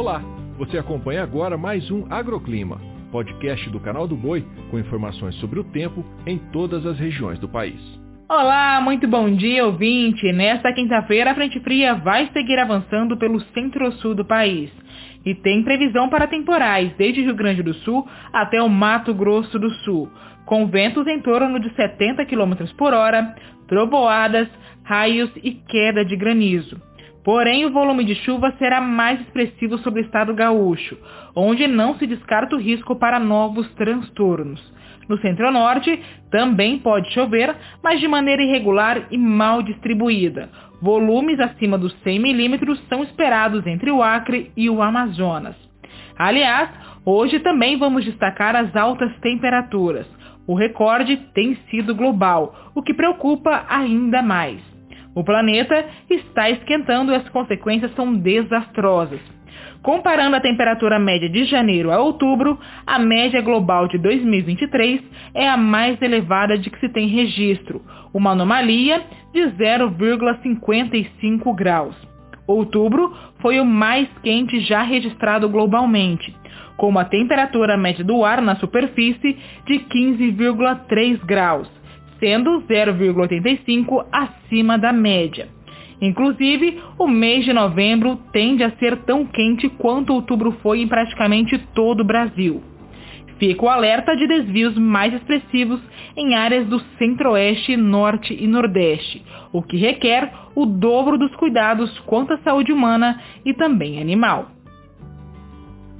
Olá, você acompanha agora mais um Agroclima, podcast do canal do Boi com informações sobre o tempo em todas as regiões do país. Olá, muito bom dia, ouvinte. Nesta quinta-feira, a frente fria vai seguir avançando pelo centro-sul do país. E tem previsão para temporais, desde Rio Grande do Sul até o Mato Grosso do Sul, com ventos em torno de 70 km por hora, trovoadas, raios e queda de granizo. Porém, o volume de chuva será mais expressivo sobre o estado gaúcho, onde não se descarta o risco para novos transtornos. No centro-norte também pode chover, mas de maneira irregular e mal distribuída. Volumes acima dos 100 milímetros são esperados entre o Acre e o Amazonas. Aliás, hoje também vamos destacar as altas temperaturas. O recorde tem sido global, o que preocupa ainda mais. O planeta está esquentando e as consequências são desastrosas. Comparando a temperatura média de janeiro a outubro, a média global de 2023 é a mais elevada de que se tem registro, uma anomalia de 0,55 graus. Outubro foi o mais quente já registrado globalmente, com uma temperatura média do ar na superfície de 15,3 graus sendo 0,85 acima da média. Inclusive, o mês de novembro tende a ser tão quente quanto outubro foi em praticamente todo o Brasil. Fica o alerta de desvios mais expressivos em áreas do centro-oeste, norte e nordeste, o que requer o dobro dos cuidados quanto à saúde humana e também animal.